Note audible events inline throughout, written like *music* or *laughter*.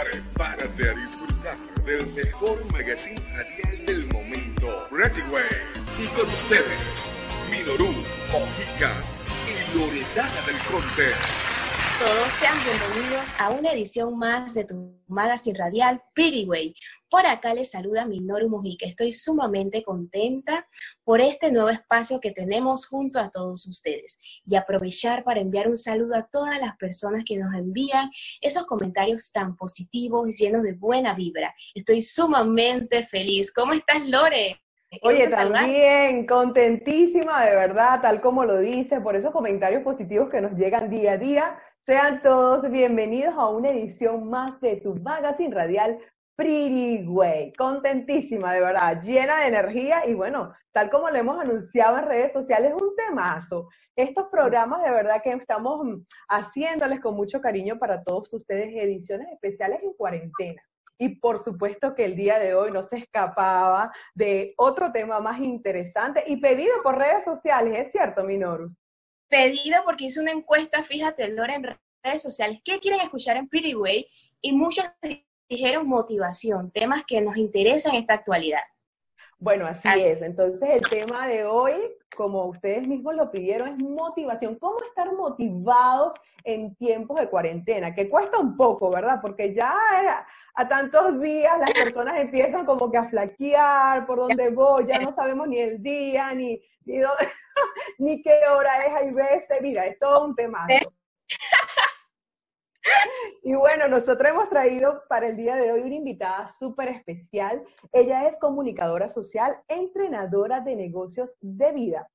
Prepárate a disfrutar del mejor magazine radial del momento, Ready Way. Y con ustedes, Minoru, Mojica y Loredana del Conte. Todos sean bienvenidos a una edición más de tu magazine radial Pretty Way. Por acá les saluda Minoru Mojica. Estoy sumamente contenta por este nuevo espacio que tenemos junto a todos ustedes y aprovechar para enviar un saludo a todas las personas que nos envían esos comentarios tan positivos, llenos de buena vibra. Estoy sumamente feliz. ¿Cómo estás, Lore? Oye, también contentísima de verdad, tal como lo dice, por esos comentarios positivos que nos llegan día a día. Sean todos bienvenidos a una edición más de tu magazine radial Pretty Way. Contentísima, de verdad, llena de energía y bueno, tal como lo hemos anunciado en redes sociales, un temazo. Estos programas de verdad que estamos mm, haciéndoles con mucho cariño para todos ustedes, ediciones especiales en cuarentena. Y por supuesto que el día de hoy no se escapaba de otro tema más interesante y pedido por redes sociales, ¿es cierto, Minoru? Pedido porque hice una encuesta, fíjate, Lore, en redes sociales, ¿qué quieren escuchar en Pretty Way? Y muchos dijeron motivación, temas que nos interesan en esta actualidad. Bueno, así, es. Entonces, el tema de hoy, como ustedes mismos lo pidieron, es motivación. ¿Cómo estar motivados en tiempos de cuarentena? Que cuesta un poco, ¿verdad? Porque ya a, tantos días las personas empiezan como que a flaquear por dónde voy, ya no sabemos ni el día, ni, *laughs* ni qué hora es, hay veces, mira, es todo un tema. *laughs* Y bueno, nosotros hemos traído para el día de hoy una invitada súper especial. Ella es comunicadora social, entrenadora de negocios de vida.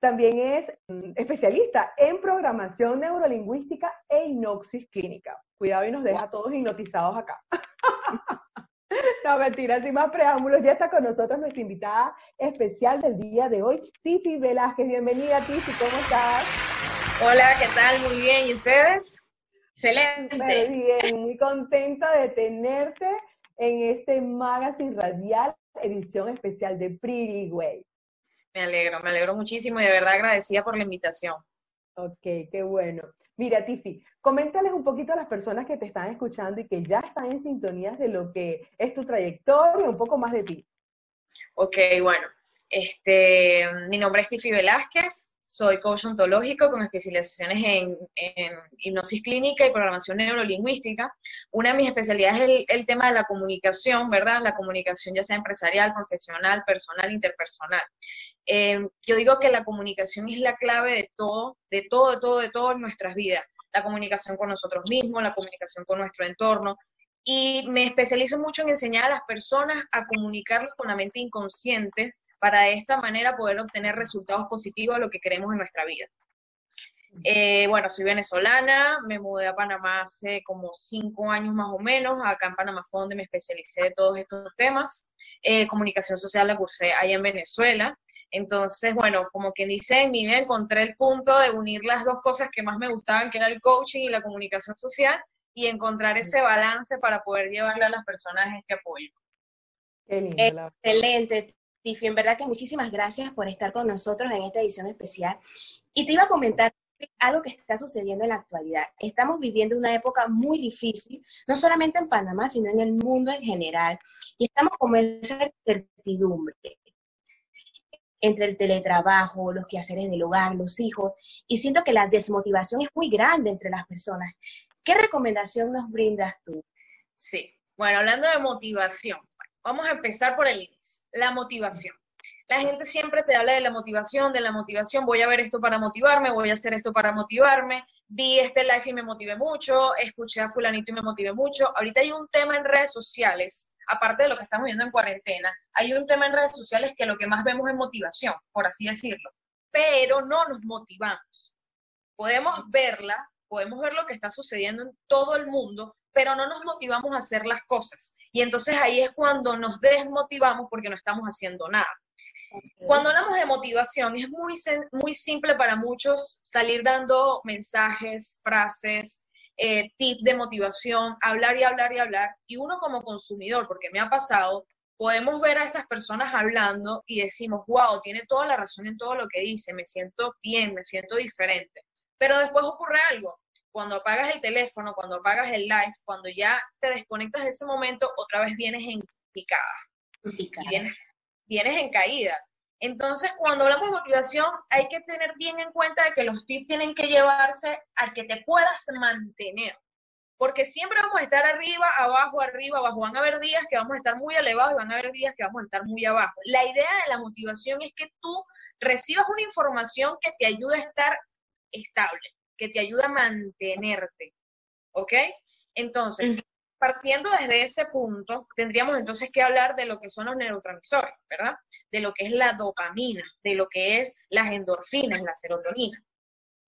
También es mm, especialista en programación neurolingüística e hipnosis clínica. Cuidado y nos deja todos hipnotizados acá. *laughs* *laughs* No, mentira, sin más preámbulos, ya está con nosotros nuestra invitada especial del día de hoy, Tiffy Velázquez. Bienvenida, Tiffy, ¿cómo estás? Hola, ¿qué tal? Muy bien, ¿y ustedes? Excelente. Muy bien, muy contenta de tenerte en este Magazine Radial, edición especial de Pretty Way. Me alegro, me alegro muchísimo y de verdad agradecida por la invitación. Ok, qué bueno. Mira, Tiffy, coméntales un poquito a las personas que te están escuchando y que ya están en sintonías de lo que es tu trayectoria, un poco más de ti. Ok, bueno, este, mi nombre es Tiffy Velázquez, soy coach ontológico con especializaciones en, hipnosis clínica y programación neurolingüística. Una de mis especialidades es el, tema de la comunicación, ¿verdad? La comunicación ya sea empresarial, profesional, personal, interpersonal. Eh, yo digo que la comunicación es la clave de todo, de todo, de todo, de todo en nuestras vidas. La comunicación con nosotros mismos, la comunicación con nuestro entorno, y me especializo mucho en enseñar a las personas a comunicarlo con la mente inconsciente para de esta manera poder obtener resultados positivos a lo que queremos en nuestra vida. Eh, bueno, soy venezolana, me mudé a Panamá hace como cinco años más o menos, acá en Panamá fue donde me especialicé de todos estos temas. Eh, comunicación social la cursé allá en Venezuela. Entonces, bueno, como quien dice, en mi vida encontré el punto de unir las dos cosas que más me gustaban, que era el coaching y la comunicación social, y encontrar ese balance para poder llevarle a las personas este apoyo. Excelente. Tiffy, en verdad que muchísimas gracias por estar con nosotros en esta edición especial. Y te iba a comentar algo que está sucediendo en la actualidad. Estamos viviendo una época muy difícil, no solamente en Panamá, sino en el mundo en general. Y estamos con esa incertidumbre entre el teletrabajo, los quehaceres del hogar, los hijos, y siento que la desmotivación es muy grande entre las personas. ¿Qué recomendación nos brindas tú? Sí, bueno, hablando de motivación, vamos a empezar por el inicio la motivación. La gente siempre te habla de la motivación, de la motivación, voy a ver esto para motivarme, voy a hacer esto para motivarme, vi este live y me motivé mucho, escuché a fulanito y me motivé mucho. Ahorita hay un tema en redes sociales, aparte de lo que estamos viendo en cuarentena, hay un tema en redes sociales que lo que más vemos es motivación, por así decirlo, pero no nos motivamos. Podemos verla, podemos ver lo que está sucediendo en todo el mundo, pero no nos motivamos a hacer las cosas. Y entonces ahí es cuando nos desmotivamos porque no estamos haciendo nada. Cuando hablamos de motivación, es muy, muy simple para muchos salir dando mensajes, frases, eh, tips de motivación, hablar y hablar y hablar. Y uno como consumidor, porque me ha pasado, podemos ver a esas personas hablando y decimos, wow, tiene toda la razón en todo lo que dice, me siento bien, me siento diferente. Pero después ocurre algo, cuando apagas el teléfono, cuando apagas el live, cuando ya te desconectas de ese momento, otra vez vienes en picada. Vienes, vienes en caída. Entonces, cuando hablamos de motivación, hay que tener bien en cuenta de que los tips tienen que llevarse a que te puedas mantener. Porque siempre vamos a estar arriba, abajo, arriba, abajo. Van a haber días que vamos a estar muy elevados y van a haber días que vamos a estar muy abajo. La idea de la motivación es que tú recibas una información que te ayude a estar estable, que te ayude a mantenerte. ¿Ok? Entonces, partiendo desde ese punto, tendríamos entonces que hablar de lo que son los neurotransmisores, ¿verdad? De lo que es la dopamina, de lo que es las endorfinas, la serotonina.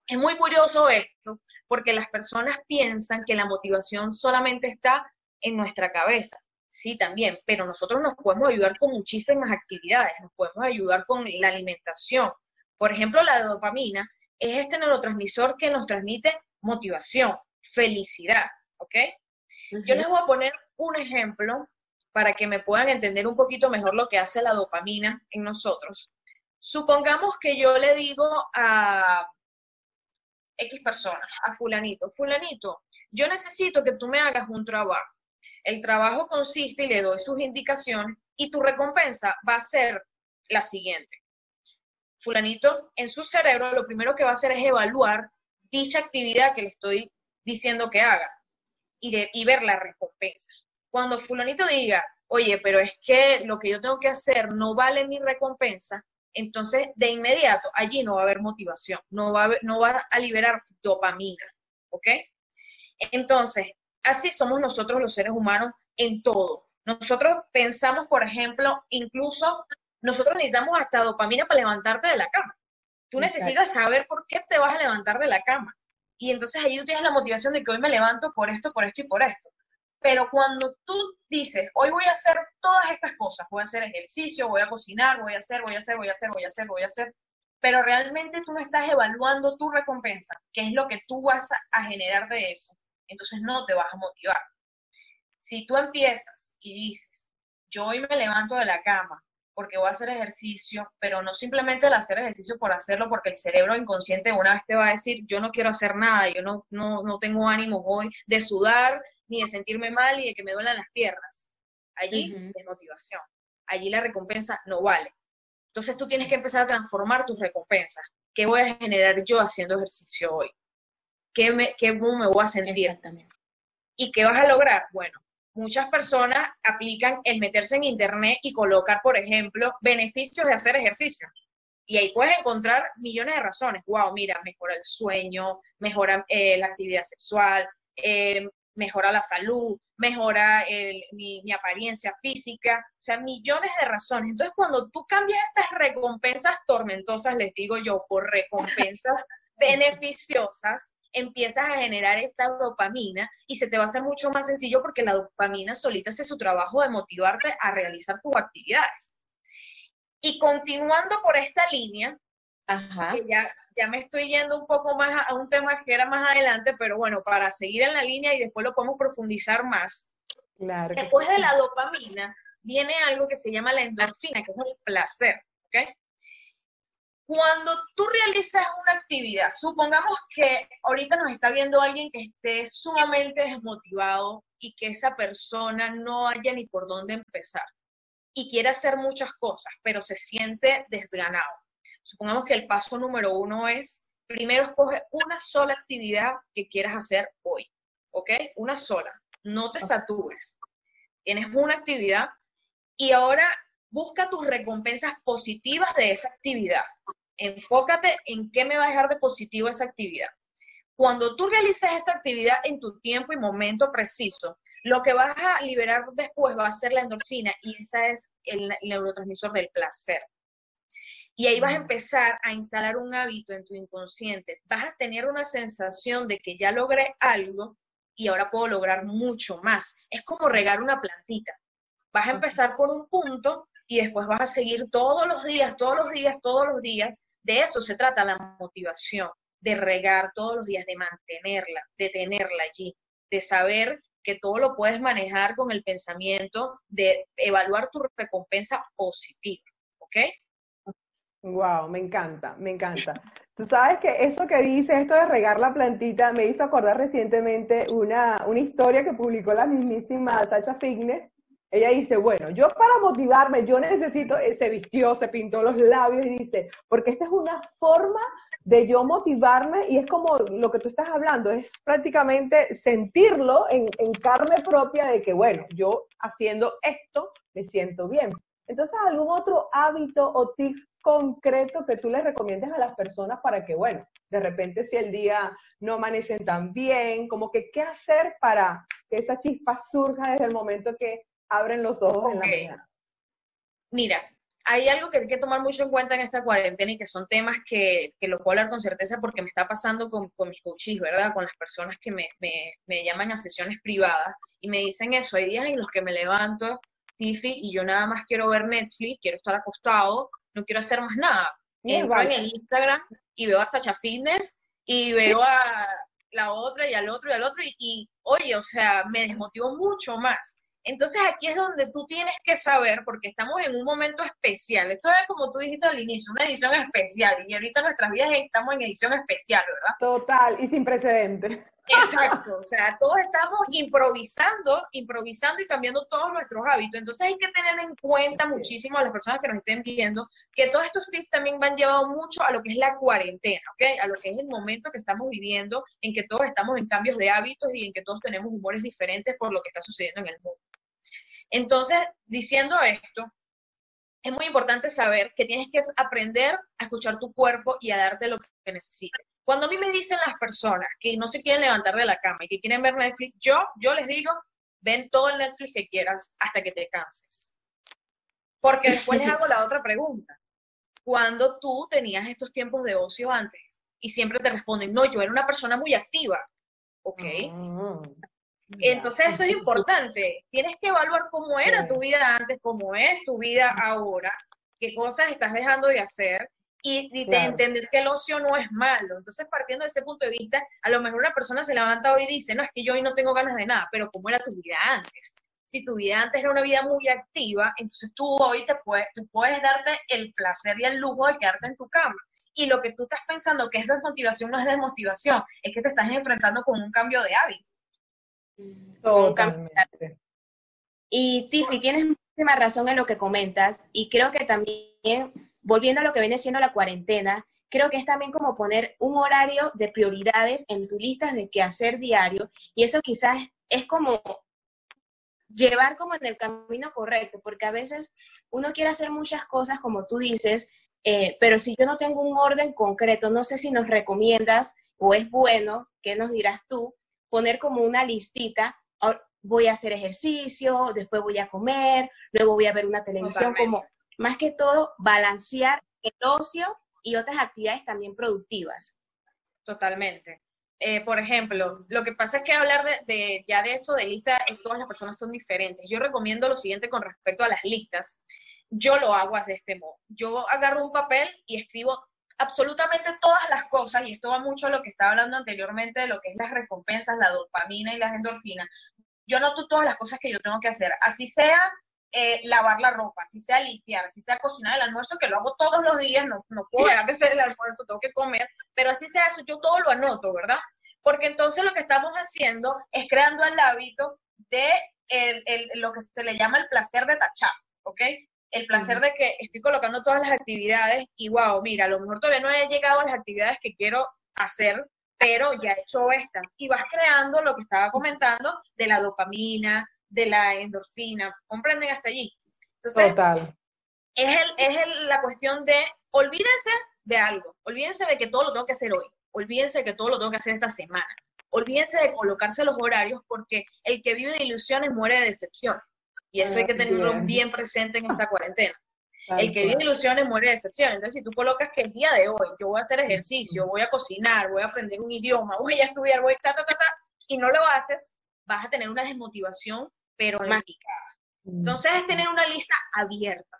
Es muy curioso esto, porque las personas piensan que la motivación solamente está en nuestra cabeza. Sí, también, pero nosotros nos podemos ayudar con muchísimas actividades, nos podemos ayudar con la alimentación. Por ejemplo, la dopamina es este neurotransmisor que nos transmite motivación, felicidad, ¿ok? Yo les voy a poner un ejemplo para que me puedan entender un poquito mejor lo que hace la dopamina en nosotros. Supongamos que yo le digo a X persona, a fulanito, fulanito, yo necesito que tú me hagas un trabajo. El trabajo consiste y le doy sus indicaciones y tu recompensa va a ser la siguiente. Fulanito, en su cerebro lo primero que va a hacer es evaluar dicha actividad que le estoy diciendo que haga y, ver la recompensa. Cuando fulanito diga, oye, pero es que lo que yo tengo que hacer no vale mi recompensa, entonces de inmediato allí no va a haber motivación, no va a, no va a liberar dopamina, ¿ok? Entonces, así somos nosotros los seres humanos en todo. Nosotros pensamos, por ejemplo, incluso nosotros necesitamos hasta dopamina para levantarte de la cama. Tú necesitas saber por qué te vas a levantar de la cama. Y entonces ahí tú tienes la motivación de que hoy me levanto por esto, por esto y por esto. Pero cuando tú dices, hoy voy a hacer todas estas cosas, voy a hacer ejercicio, voy a cocinar, voy a hacer, voy a hacer, voy a hacer, voy a hacer, voy a hacer, pero realmente tú no estás evaluando tu recompensa, que es lo que tú vas a generar de eso, entonces no te vas a motivar. Si tú empiezas y dices, yo hoy me levanto de la cama, porque voy a hacer ejercicio, pero no simplemente el hacer ejercicio por hacerlo, porque el cerebro inconsciente una vez te va a decir, yo no quiero hacer nada, yo no, no, no tengo ánimo hoy de sudar, ni de sentirme mal, ni de que me duelan las piernas. Allí es motivación. Allí la recompensa no vale. Entonces tú tienes que empezar a transformar tus recompensas. ¿Qué voy a generar yo haciendo ejercicio hoy? ¿Qué me, qué, ¿Cómo me voy a sentir? Exactamente. ¿Y qué vas a lograr? Bueno, muchas personas aplican el meterse en internet y colocar, por ejemplo, beneficios de hacer ejercicio. Y ahí puedes encontrar millones de razones. Wow, mira, mejora el sueño, mejora eh, la actividad sexual, eh, mejora la salud, mejora mi, mi, apariencia física, o sea, millones de razones. Entonces, cuando tú cambias estas recompensas tormentosas, les digo yo, por recompensas *laughs* beneficiosas, empiezas a generar esta dopamina y se te va a hacer mucho más sencillo porque la dopamina solita hace su trabajo de motivarte a realizar tus actividades. Y continuando por esta línea, que ya, ya me estoy yendo un poco más a, un tema que era más adelante, pero bueno, para seguir en la línea y después lo podemos profundizar más. Claro. Después de la dopamina viene algo que se llama la endorfina, que es el placer, ¿ok? Cuando tú realizas una actividad, supongamos que ahorita nos está viendo alguien que esté sumamente desmotivado y que esa persona no haya ni por dónde empezar y quiere hacer muchas cosas, pero se siente desganado. Supongamos que el paso número uno es, primero escoge una sola actividad que quieras hacer hoy, ¿ok? Una sola, no te satures. Tienes una actividad y ahora busca tus recompensas positivas de esa actividad. Enfócate en qué me va a dejar de positivo esa actividad. Cuando tú realices esta actividad en tu tiempo y momento preciso, lo que vas a liberar después va a ser la endorfina y esa es el neurotransmisor del placer. Y ahí vas a empezar a instalar un hábito en tu inconsciente. Vas a tener una sensación de que ya logré algo y ahora puedo lograr mucho más. Es como regar una plantita. Vas a empezar por un punto y después vas a seguir todos los días, todos los días, todos los días. De eso se trata la motivación, de regar todos los días, de mantenerla, de tenerla allí, de saber que todo lo puedes manejar con el pensamiento de evaluar tu recompensa positiva, ¿ok? Wow, me encanta, me encanta. Tú sabes que eso que dice, esto de regar la plantita, me hizo acordar recientemente una, una historia que publicó la mismísima Sacha Fitness. Ella dice, bueno, yo para motivarme, yo necesito, eh, se vistió, se pintó los labios y dice, porque esta es una forma de yo motivarme y es como lo que tú estás hablando, es prácticamente sentirlo en, carne propia de que, bueno, yo haciendo esto me siento bien. Entonces, ¿algún otro hábito o tips concreto que tú les recomiendes a las personas para que, bueno, de repente si el día no amanecen tan bien, como que qué hacer para que esa chispa surja desde el momento que abren los ojos en la mañana? Mira, hay algo que hay que tomar mucho en cuenta en esta cuarentena y que son temas que, que lo puedo hablar con certeza porque me está pasando con, con mis coaches, ¿verdad? Con las personas que me, me, me llaman a sesiones privadas y me dicen eso. Hay días en los que me levanto Tiffy y yo nada más quiero ver Netflix, quiero estar acostado, no quiero hacer más nada. Entro en el Instagram y veo a Sacha Fitness y veo a la otra y al otro y al otro y, y oye, o sea, me desmotivó mucho más. Entonces aquí es donde tú tienes que saber, porque estamos en un momento especial. Esto es como tú dijiste al inicio, una edición especial. Y ahorita nuestras vidas estamos en edición especial, ¿verdad? Total, y sin precedentes. Exacto, o sea, todos estamos improvisando, improvisando y cambiando todos nuestros hábitos. Entonces hay que tener en cuenta muchísimo a las personas que nos estén viendo que todos estos tips también van llevados mucho a lo que es la cuarentena, ¿ok? A lo que es el momento que estamos viviendo, en que todos estamos en cambios de hábitos y en que todos tenemos humores diferentes por lo que está sucediendo en el mundo. Entonces, diciendo esto, es muy importante saber que tienes que aprender a escuchar tu cuerpo y a darte lo que necesites. Cuando a mí me dicen las personas que no se quieren levantar de la cama y que quieren ver Netflix, yo, yo les digo, ven todo el Netflix que quieras hasta que te canses. Porque después les hago la otra pregunta. Cuando tú tenías estos tiempos de ocio antes y siempre te responden, no, yo era una persona muy activa. ¿Ok? Mm, Entonces eso es importante. Tienes que evaluar cómo era tu vida antes, cómo es tu vida ahora, qué cosas estás dejando de hacer y, de entender que el ocio no es malo. Entonces, partiendo de ese punto de vista, a lo mejor una persona se levanta hoy y dice, no, es que yo hoy no tengo ganas de nada, pero ¿cómo era tu vida antes? Si tu vida antes era una vida muy activa, entonces tú hoy te puedes, tú puedes darte el placer y el lujo de quedarte en tu cama. Y lo que tú estás pensando que es desmotivación no es desmotivación, es que te estás enfrentando con un cambio de hábito. Totalmente. Y Tiffy, tienes muchísima razón en lo que comentas y creo que también volviendo a lo que viene siendo la cuarentena, creo que es también como poner un horario de prioridades en tu lista de qué hacer diario y eso quizás es como llevar como en el camino correcto, porque a veces uno quiere hacer muchas cosas como tú dices, eh, pero si yo no tengo un orden concreto, no sé si nos recomiendas o es bueno, ¿qué nos dirás tú? Poner como una listita, voy a hacer ejercicio, después voy a comer, luego voy a ver una televisión, como más que todo, balancear el ocio y otras actividades también productivas. Totalmente. Eh, por ejemplo, lo que pasa es que hablar de, ya de eso, de lista, todas las personas son diferentes. Yo recomiendo lo siguiente con respecto a las listas. Yo lo hago de este modo. Yo agarro un papel y escribo absolutamente todas las cosas, y esto va mucho a lo que estaba hablando anteriormente de lo que es las recompensas, la dopamina y las endorfinas. Yo noto todas las cosas que yo tengo que hacer, así sea eh, lavar la ropa, si sea limpiar, si sea cocinar el almuerzo, que lo hago todos los días, no, no puedo dejar de hacer el almuerzo, tengo que comer, pero así sea eso, yo todo lo anoto, ¿verdad? Porque entonces lo que estamos haciendo es creando el hábito de el, el, lo que se le llama el placer de tachar, ¿ok? El placer de que estoy colocando todas las actividades y wow, mira, a lo mejor todavía no he llegado a las actividades que quiero hacer, pero ya he hecho estas. Y vas creando lo que estaba comentando de la dopamina, de la endorfina, comprenden hasta allí. Entonces, Total. es, el, es la cuestión de, olvídense de algo, olvídense de que todo lo tengo que hacer hoy, olvídense de que todo lo tengo que hacer esta semana, olvídense de colocarse los horarios porque el que vive de ilusiones muere de decepción. Y eso hay que tenerlo bien, presente en esta cuarentena. el que vive de ilusiones muere de decepción. Entonces, si tú colocas que el día de hoy yo voy a hacer ejercicio, voy a cocinar, voy a aprender un idioma, voy a estudiar, voy a ta, ta, ta, ta, y no lo haces, vas a tener una desmotivación pero mágica. Mm. Entonces es tener una lista abierta.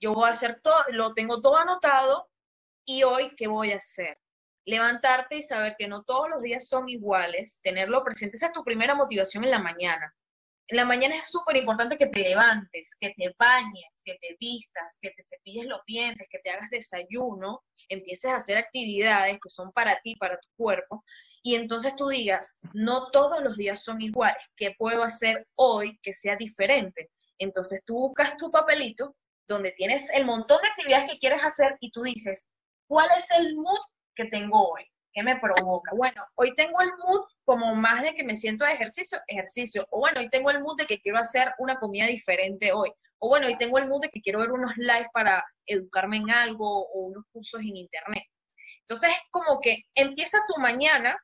Yo voy a hacer todo, lo tengo todo anotado y hoy, ¿qué voy a hacer? Levantarte y saber que no todos los días son iguales, tenerlo presente. Esa es tu primera motivación en la mañana. En la mañana es súper importante que te levantes, que te bañes, que te vistas, que te cepilles los dientes, que te hagas desayuno, empieces a hacer actividades que son para ti, para tu cuerpo, y entonces tú digas, no todos los días son iguales, ¿qué puedo hacer hoy que sea diferente? Entonces tú buscas tu papelito donde tienes el montón de actividades que quieres hacer y tú dices, ¿cuál es el mood que tengo hoy? ¿Qué me provoca? Bueno, hoy tengo el mood como más de que me siento de ejercicio, ejercicio. O bueno, hoy tengo el mood de que quiero hacer una comida diferente hoy. O bueno, hoy tengo el mood de que quiero ver unos lives para educarme en algo o unos cursos en internet. Entonces es como que empieza tu mañana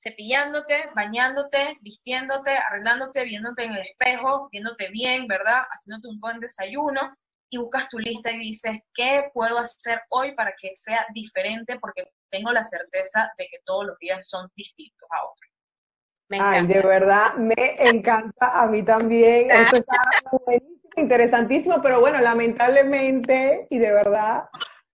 cepillándote, bañándote, vistiéndote, arreglándote, viéndote en el espejo, viéndote bien, ¿verdad? Haciéndote un buen desayuno y buscas tu lista y dices, ¿qué puedo hacer hoy para que sea diferente? Porque tengo la certeza de que todos los días son distintos a otros. Me Ay, de verdad, me encanta a mí también. *laughs* Esto está interesantísimo, pero bueno, lamentablemente y de verdad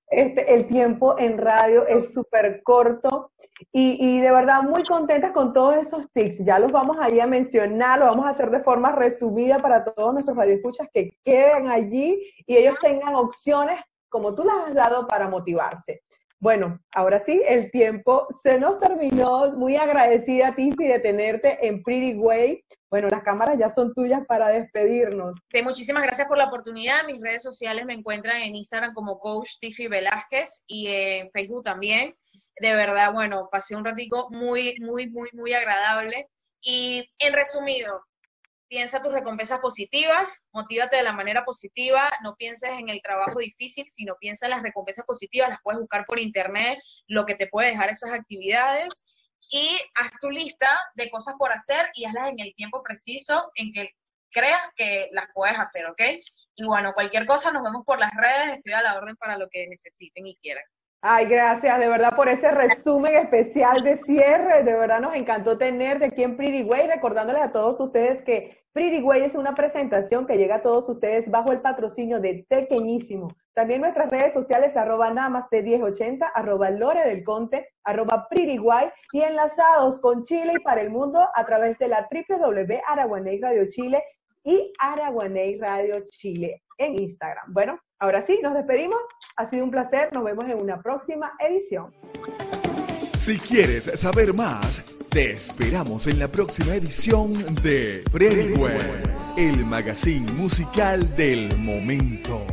este, el tiempo en radio es súper corto y, de verdad muy contentas con todos esos tips. Ya los vamos ahí a mencionar, lo vamos a hacer de forma resumida para todos nuestros radioescuchas que queden allí y ellos tengan opciones como tú las has dado para motivarse. Bueno, ahora sí, el tiempo se nos terminó. Muy agradecida, Tiffy, de tenerte en Pretty Way. Bueno, las cámaras ya son tuyas para despedirnos. muchísimas gracias por la oportunidad. Mis redes sociales me encuentran en Instagram como Coach Tiffy Velázquez y en Facebook también. De verdad, bueno, pasé un ratico muy, muy, muy, muy agradable. Y en resumido, piensa tus recompensas positivas, motívate de la manera positiva, no pienses en el trabajo difícil, sino piensa en las recompensas positivas, las puedes buscar por internet, lo que te puede dejar esas actividades y haz tu lista de cosas por hacer y hazlas en el tiempo preciso en que creas que las puedes hacer, ¿ok? Y bueno, cualquier cosa, nos vemos por las redes, estoy a la orden para lo que necesiten y quieran. Ay, gracias de verdad por ese resumen especial de cierre. De verdad nos encantó tenerte aquí en Pretty Way, recordándoles a todos ustedes que Pretty Way es una presentación que llega a todos ustedes bajo el patrocinio de Tequeñísimo. También nuestras redes sociales, arroba namaste 1080, arroba Lore del Conte, arroba Way, y enlazados con Chile y para el mundo a través de la www Araguaney Radio Chile y Araguaney Radio Chile en Instagram. Bueno, ahora sí, nos despedimos. Ha sido un placer. Nos vemos en una próxima edición. Si quieres saber más, te esperamos en la próxima edición de Pretty el magazine musical del momento.